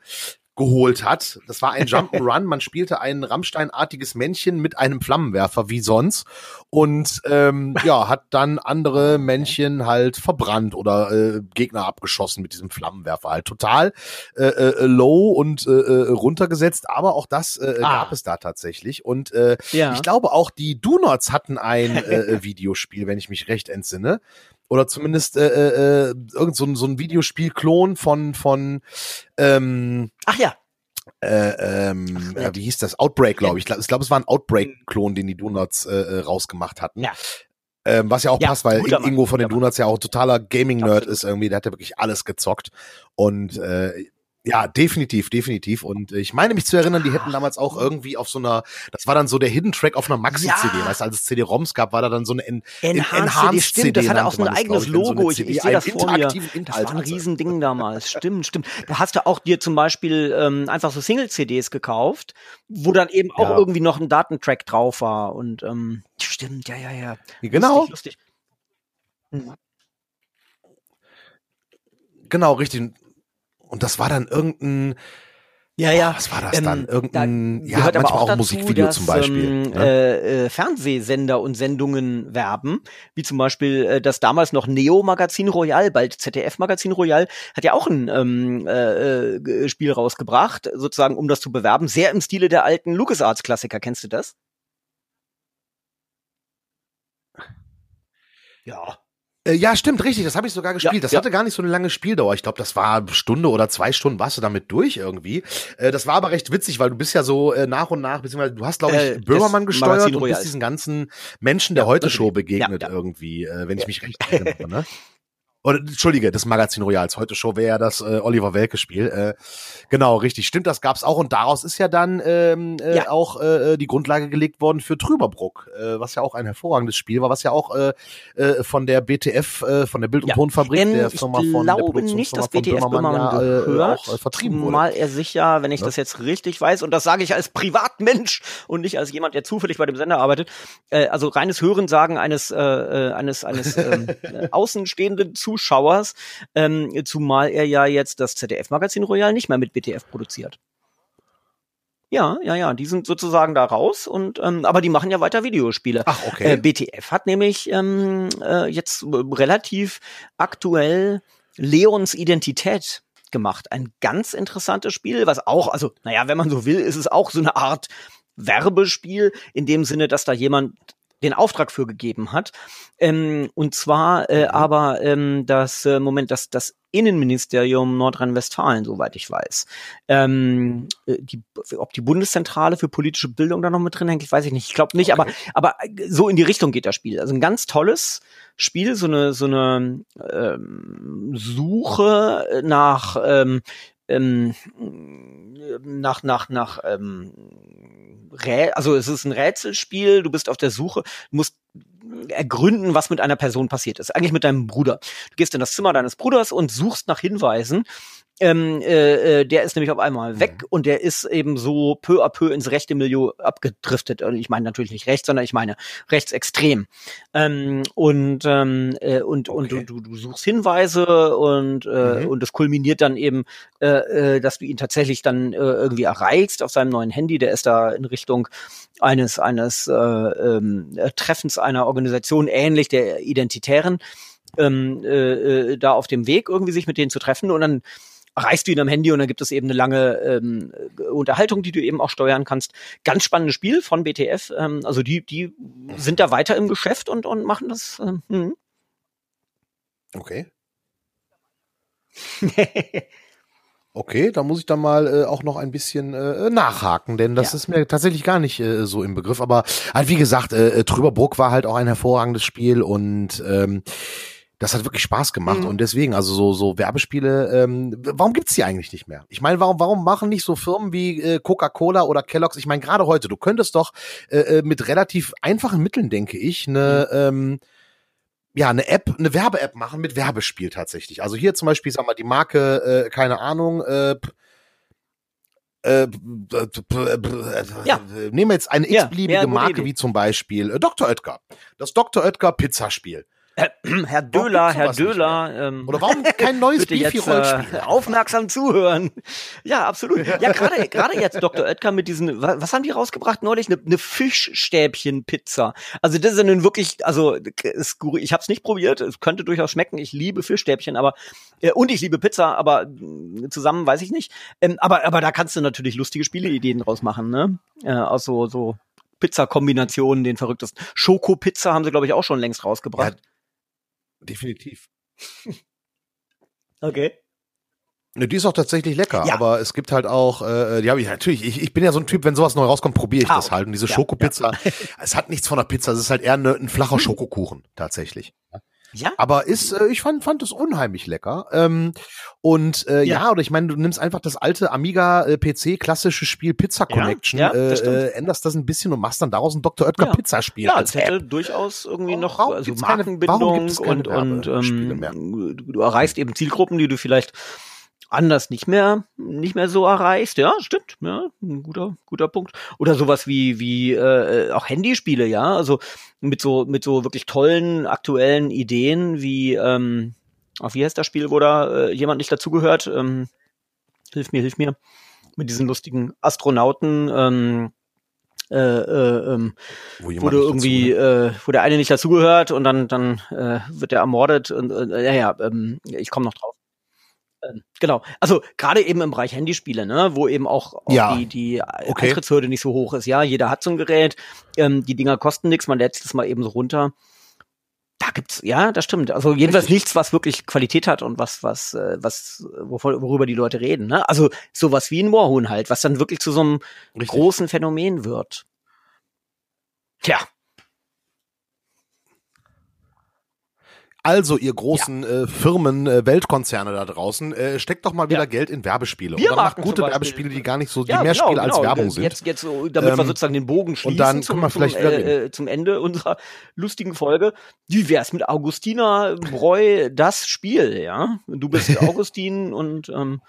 geholt hat. Das war ein [LAUGHS] Jump'n'Run. Man spielte ein Rammstein-artiges Männchen mit einem Flammenwerfer wie sonst und ähm, [LAUGHS] ja, hat dann andere Männchen halt verbrannt oder äh, Gegner abgeschossen mit diesem Flammenwerfer. Halt total äh, äh, low und äh, äh runtergesetzt, aber auch das äh, ah. gab es da tatsächlich. Und äh, ja. ich glaube auch die Do-Nots hatten ein [LAUGHS] äh, Videospiel, wenn ich mich recht entsinne oder zumindest äh, äh, äh, irgend so, ein so ein Videospiel-Klon von von ähm, Ach ja. Äh, ähm, Ach, ja, wie hieß das? Outbreak, glaube ich. Ich glaube, es war ein Outbreak-Klon, den die Donuts äh, äh, rausgemacht hatten. Ja. Ähm, was ja auch ja, passt, weil Ingo von den Donuts ja auch totaler Gaming-Nerd ist irgendwie. Der hat ja wirklich alles gezockt. Und äh, ja, definitiv, definitiv. Und ich meine mich zu erinnern, die hätten damals auch irgendwie auf so einer, das war dann so der Hidden Track auf einer Maxi-CD. Ja. Weißt du, als es CD-ROMs gab, war da dann so eine En Enhanced, CD. Stimmt, das hatte auch so ein eigenes ich, Logo. So ich, ich sehe das vor mir. Das war ein Riesending damals. Stimmt, stimmt. Da hast du auch dir zum Beispiel ähm, einfach so Single-CDs gekauft, wo dann eben auch ja. irgendwie noch ein Datentrack drauf war. Und ähm, stimmt, ja, ja, ja. Genau. Lustig, lustig. Hm. Genau, richtig. Und das war dann irgendein, ja, ja. was war das ähm, dann? Irgendein, da ja, manchmal auch, dazu, Musikvideo dass, zum Beispiel. Ähm, ne? äh, äh, Fernsehsender und Sendungen werben, wie zum Beispiel äh, das damals noch Neo Magazin Royal, bald ZDF Magazin Royal, hat ja auch ein ähm, äh, äh, Spiel rausgebracht, sozusagen, um das zu bewerben. Sehr im Stile der alten LucasArts Klassiker. Kennst du das? Ja, ja, stimmt, richtig. Das habe ich sogar gespielt. Ja, das ja. hatte gar nicht so eine lange Spieldauer. Ich glaube, das war eine Stunde oder zwei Stunden warst du damit durch irgendwie. Äh, das war aber recht witzig, weil du bist ja so äh, nach und nach, beziehungsweise du hast, glaube ich, äh, Böhmermann gesteuert und bist diesen ganzen Menschen der ja, Heute-Show begegnet irgendwie, äh, wenn ich mich recht erinnere. Ne? [LAUGHS] Oder, Entschuldige, das Magazin Royals. Heute Show wäre ja das äh, Oliver Welke-Spiel. Äh, genau, richtig. Stimmt, das gab's auch. Und daraus ist ja dann ähm, äh, ja. auch äh, die Grundlage gelegt worden für Trüberbruck, äh, was ja auch ein hervorragendes Spiel war, was ja auch äh, äh, von der BTF, äh, von der Bild- und ja. Tonfabrik, ähm, der Firma von der Produktionsfirma nicht, dass BTF von Böhmermann, ja, äh, gehört, auch äh, vertrieben wurde. Mal er sicher, wenn ich ja. das jetzt richtig weiß, und das sage ich als Privatmensch und nicht als jemand, der zufällig bei dem Sender arbeitet. Äh, also reines Hörensagen eines äh, äh eines eines [LAUGHS] ähm, außenstehenden Zuschauers Zuschauers, ähm, zumal er ja jetzt das ZDF-Magazin Royal nicht mehr mit BTF produziert. Ja, ja, ja, die sind sozusagen da raus und ähm, aber die machen ja weiter Videospiele. Ach, okay. Äh, BTF hat nämlich ähm, äh, jetzt relativ aktuell Leons Identität gemacht. Ein ganz interessantes Spiel, was auch, also, naja, wenn man so will, ist es auch so eine Art Werbespiel, in dem Sinne, dass da jemand den Auftrag für gegeben hat. Ähm, und zwar äh, mhm. aber ähm, das äh, Moment, dass das Innenministerium Nordrhein-Westfalen, soweit ich weiß. Ähm, äh, die, ob die Bundeszentrale für politische Bildung da noch mit drin hängt, ich weiß ich nicht. Ich glaube nicht, okay. aber, aber äh, so in die Richtung geht das Spiel. Also ein ganz tolles Spiel, so eine, so eine ähm, Suche nach ähm, ähm, nach nach nach ähm, Rä also es ist ein Rätselspiel, du bist auf der Suche, musst ergründen, was mit einer Person passiert ist. Eigentlich mit deinem Bruder. Du gehst in das Zimmer deines Bruders und suchst nach Hinweisen ähm, äh, äh, der ist nämlich auf einmal weg mhm. und der ist eben so peu à peu ins rechte Milieu abgedriftet. Und ich meine natürlich nicht rechts, sondern ich meine rechtsextrem. Ähm, und ähm, äh, und, okay. und du, du, du suchst Hinweise und, äh, mhm. und es kulminiert dann eben, äh, äh, dass du ihn tatsächlich dann äh, irgendwie erreichst auf seinem neuen Handy. Der ist da in Richtung eines eines äh, ähm, Treffens einer Organisation ähnlich der Identitären ähm, äh, äh, da auf dem Weg irgendwie sich mit denen zu treffen und dann erreichst du ihn am Handy und dann gibt es eben eine lange ähm, Unterhaltung, die du eben auch steuern kannst. Ganz spannendes Spiel von BTF. Ähm, also die, die sind da weiter im Geschäft und, und machen das. Ähm, hm. okay. [LAUGHS] Okay, da muss ich dann mal äh, auch noch ein bisschen äh, nachhaken, denn das ja. ist mir tatsächlich gar nicht äh, so im Begriff. Aber halt, wie gesagt, äh, Trüberbruck war halt auch ein hervorragendes Spiel und ähm, das hat wirklich Spaß gemacht mhm. und deswegen, also so, so Werbespiele, ähm, warum gibt's die eigentlich nicht mehr? Ich meine, warum, warum machen nicht so Firmen wie äh, Coca-Cola oder Kellogg's? Ich meine, gerade heute, du könntest doch äh, äh, mit relativ einfachen Mitteln, denke ich, eine, mhm. ähm, ja, eine App, eine Werbe-App machen mit Werbespiel tatsächlich. Also hier zum Beispiel, sag mal, die Marke, äh, keine Ahnung, äh, äh, äh, Ja. nehmen wir jetzt eine x-beliebige ja, Marke wie zum Beispiel äh, Dr. Oetker. Das Dr. Oetker Pizzaspiel. Herr Döler, Herr Döler. Ähm, Oder warum kein [LAUGHS] neues Beefy-Rollenspiel? äh, aufmerksam zuhören. Ja, absolut. Ja, gerade gerade jetzt Dr. Oetker mit diesen, was, was haben die rausgebracht neulich? Eine, eine Fischstäbchen-Pizza. Also das ist ja nun wirklich, also skurri- ich habe es nicht probiert. Es könnte durchaus schmecken. Ich liebe Fischstäbchen, aber äh, und ich liebe Pizza, aber mh, zusammen weiß ich nicht. Ähm, aber aber da kannst du natürlich lustige Spieleideen draus machen, ne? Äh, aus so so Pizza-Kombinationen, den verrücktesten. Schokopizza haben sie glaube ich auch schon längst rausgebracht. Definitiv. Okay. Die ist auch tatsächlich lecker, Ja. aber es gibt halt auch, äh, die habe ich natürlich, ich, ich bin ja so ein Typ, wenn sowas neu rauskommt, probiere ich Ah, das halt. Und diese ja, Schokopizza, [LAUGHS] es hat nichts von der Pizza, es ist halt eher ne, ein flacher [LAUGHS] Schokokuchen, tatsächlich. Ja? Aber ist, äh, ich fand, fand es unheimlich lecker. Ähm, und äh, ja. Ja. oder ich meine, du nimmst einfach das alte Amiga äh, PC klassische Spiel Pizza Ja, Connection, ja, das äh, äh, änderst das ein bisschen und machst dann daraus ein Dr. Oetker Ja. Pizza Spiel Ja, als es hätte App. durchaus irgendwie Warum- noch also Markenbindung keine und und ähm, du erreichst eben Zielgruppen, die du vielleicht anders nicht mehr nicht mehr so erreichst. Ja, stimmt. Ja, ein guter guter Punkt. Oder sowas wie wie äh, auch Handyspiele, ja, also mit so mit so wirklich tollen aktuellen Ideen wie ähm, auf wie heißt das Spiel, wo da äh, jemand nicht dazugehört? Ähm, hilf mir, hilf mir. Mit diesen lustigen Astronauten. Ähm, äh, äh, ähm, Wo wo du irgendwie, äh, wo der eine nicht dazugehört und dann, dann äh, wird er ermordet und äh, ja, ja, ähm, ich komme noch drauf. Ähm, genau, also gerade eben im Bereich Handyspiele, ne, wo eben auch, auch Ja. die, die Okay. Eintrittshürde nicht so hoch ist. Ja, jeder hat so ein Gerät, ähm, die Dinger kosten nichts, man lädt sich das mal eben so runter. Da gibt's, ja, das stimmt. Also jedenfalls nichts, was wirklich Qualität hat und was, was, äh, was, wovon, worüber die Leute reden. Ne? Also sowas wie ein Moorhuhn halt, was dann wirklich zu so einem Richtig. großen Phänomen wird. Tja, Also, ihr großen äh, Firmen, äh, Weltkonzerne da draußen, äh, steckt doch mal wieder Ja. Geld in Werbespiele. Und Biermarken dann macht zum gute. Werbespiele, die gar nicht so, die ja, mehr genau, Spiele als genau. Werbung sind. Jetzt, jetzt damit wir Ähm, sozusagen den Bogen schließen dann zum, können wir zum, vielleicht wieder äh, äh, zum Ende unserer lustigen Folge. Wie wär's mit Augustina Breu, das Spiel, ja? Du bist [LAUGHS] Augustin und ähm,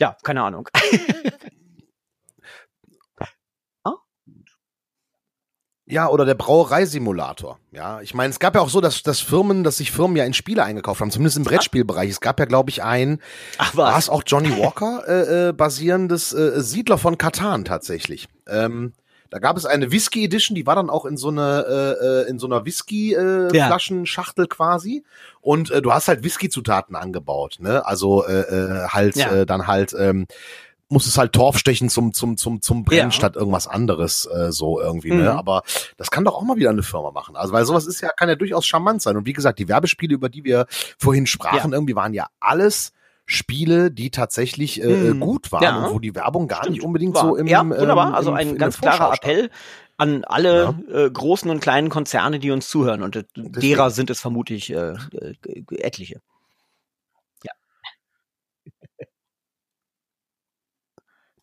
ja, keine Ahnung. [LAUGHS] Ja, oder der Brauereisimulator. Ja, ich meine, es gab ja auch so, dass, dass Firmen, dass sich Firmen ja in Spiele eingekauft haben, zumindest im Brettspielbereich. Es gab ja, glaube ich, ein, Ach war es auch Johnny Walker [LAUGHS] äh, äh, basierendes äh, Siedler von Katan tatsächlich. Ähm, da gab es eine Whisky Edition, die war dann auch in so eine äh, äh, in so einer Whisky äh, Ja. Flaschenschachtel quasi und äh, du hast halt Whisky Zutaten angebaut, ne? Also äh, äh, halt Ja. äh, dann halt ähm, muss es halt Torf stechen zum zum zum zum Brennen Ja. statt irgendwas anderes äh, so irgendwie, ne? Mhm. Aber das kann doch auch mal wieder eine Firma machen. Also weil sowas ist ja kann ja durchaus charmant sein und wie gesagt, die Werbespiele, über die wir vorhin sprachen, irgendwie waren ja alles Spiele, die tatsächlich äh, Mhm. gut waren Ja. und wo die Werbung gar Stimmt. nicht unbedingt War- so im ja, ähm, wunderbar. Also im, ein in ganz klarer. Appell an alle äh, großen und kleinen Konzerne, die uns zuhören. Und äh, derer sind es vermutlich äh, äh, etliche.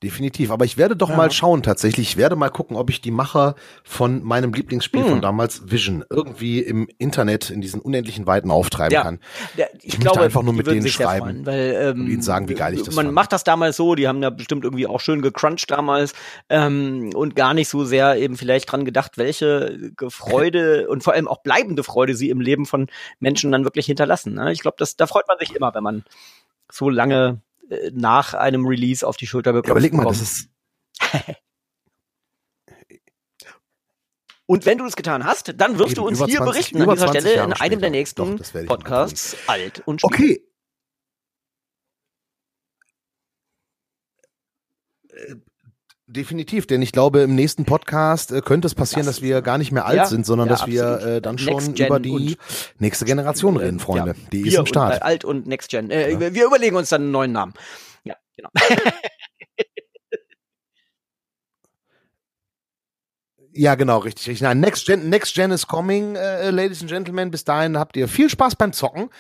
Definitiv. Aber ich werde doch Ja. mal schauen tatsächlich. Ich werde mal gucken, ob ich die Macher von meinem Lieblingsspiel Hm. von damals Vision irgendwie im Internet in diesen unendlichen Weiten auftreiben Ja. kann. Ich, möchte glaube, einfach nur mit denen schreiben freuen, weil, ähm, und ihnen sagen, wie geil ich das Man fand. macht das damals so, die haben ja bestimmt irgendwie auch schön gecrunched damals ähm, und gar nicht so sehr eben vielleicht dran gedacht, welche Freude [LAUGHS] und vor allem auch bleibende Freude sie im Leben von Menschen dann wirklich hinterlassen. Ne? Ich glaube, da freut man sich immer, wenn man so lange nach einem Release auf die Schulter Ja, bekommt. überleg mal, das ist [LAUGHS] Und wenn du es getan hast, dann wirst Eben, du uns hier 20 berichten an dieser 20 Stelle Jahre in einem der später. nächsten Doch, Podcasts alt und Spiel. okay. Definitiv, denn ich glaube, im nächsten Podcast äh, könnte es passieren, Das- dass wir gar nicht mehr alt Ja, sind, sondern ja, dass wir absolut. äh, dann schon über die und- nächste Generation reden, Freunde. ja, Die wir ist im Und, Start. äh, alt und Next Gen. Äh, wir, wir überlegen uns dann einen neuen Namen. Ja, genau. [LAUGHS] Ja, genau, richtig, richtig. Nein, Next Gen, Next Gen is coming, äh, Ladies and Gentlemen. Bis dahin habt ihr viel Spaß beim Zocken.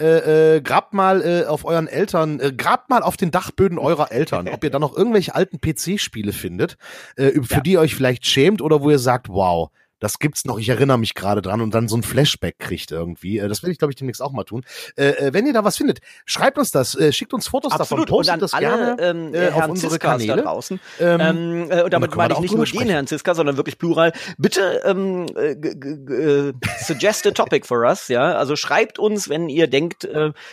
Äh, äh, grabt mal äh, auf euren Eltern, äh, grabt mal auf den Dachböden eurer Eltern, ob ihr da noch irgendwelche alten PC-Spiele findet, äh, für Ja. die ihr euch vielleicht schämt oder wo ihr sagt, wow, Das gibt's noch, ich erinnere mich gerade dran und dann so ein Flashback kriegt irgendwie. Äh, Das werde ich, glaube ich, demnächst auch mal tun. Äh, äh, wenn ihr da was findet, schreibt uns das, äh, schickt uns Fotos Absolut. davon, postet und das alle gerne ähm, äh, auf Herrn unsere Ziskas da Kanäle. draußen. Ähm, Ähm, äh, und da damit meine da ich nicht nur den sprechen. Herrn Ziska, sondern wirklich plural. Bitte ähm, äh, äh, suggest a topic for us, ja. Also schreibt uns, wenn ihr denkt,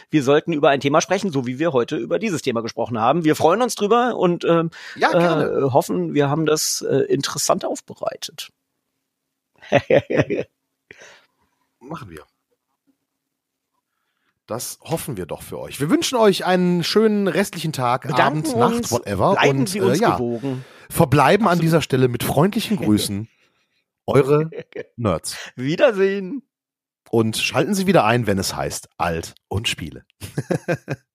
wir sollten über ein Thema sprechen, so wie wir heute über dieses Thema gesprochen haben. Wir freuen uns drüber und ähm, ja, hoffen, wir haben das interessant aufbereitet. Machen wir. Das hoffen wir doch für euch. Wir wünschen euch einen schönen restlichen Tag, Bedanken Abend, Nacht, uns, whatever. Bleiben und Sie äh, uns ja, gewogen. verbleiben an dieser Stelle mit freundlichen Grüßen. Eure [LAUGHS] Nerds. Wiedersehen. Und schalten Sie wieder ein, wenn es heißt Alt und Spiele. [LAUGHS]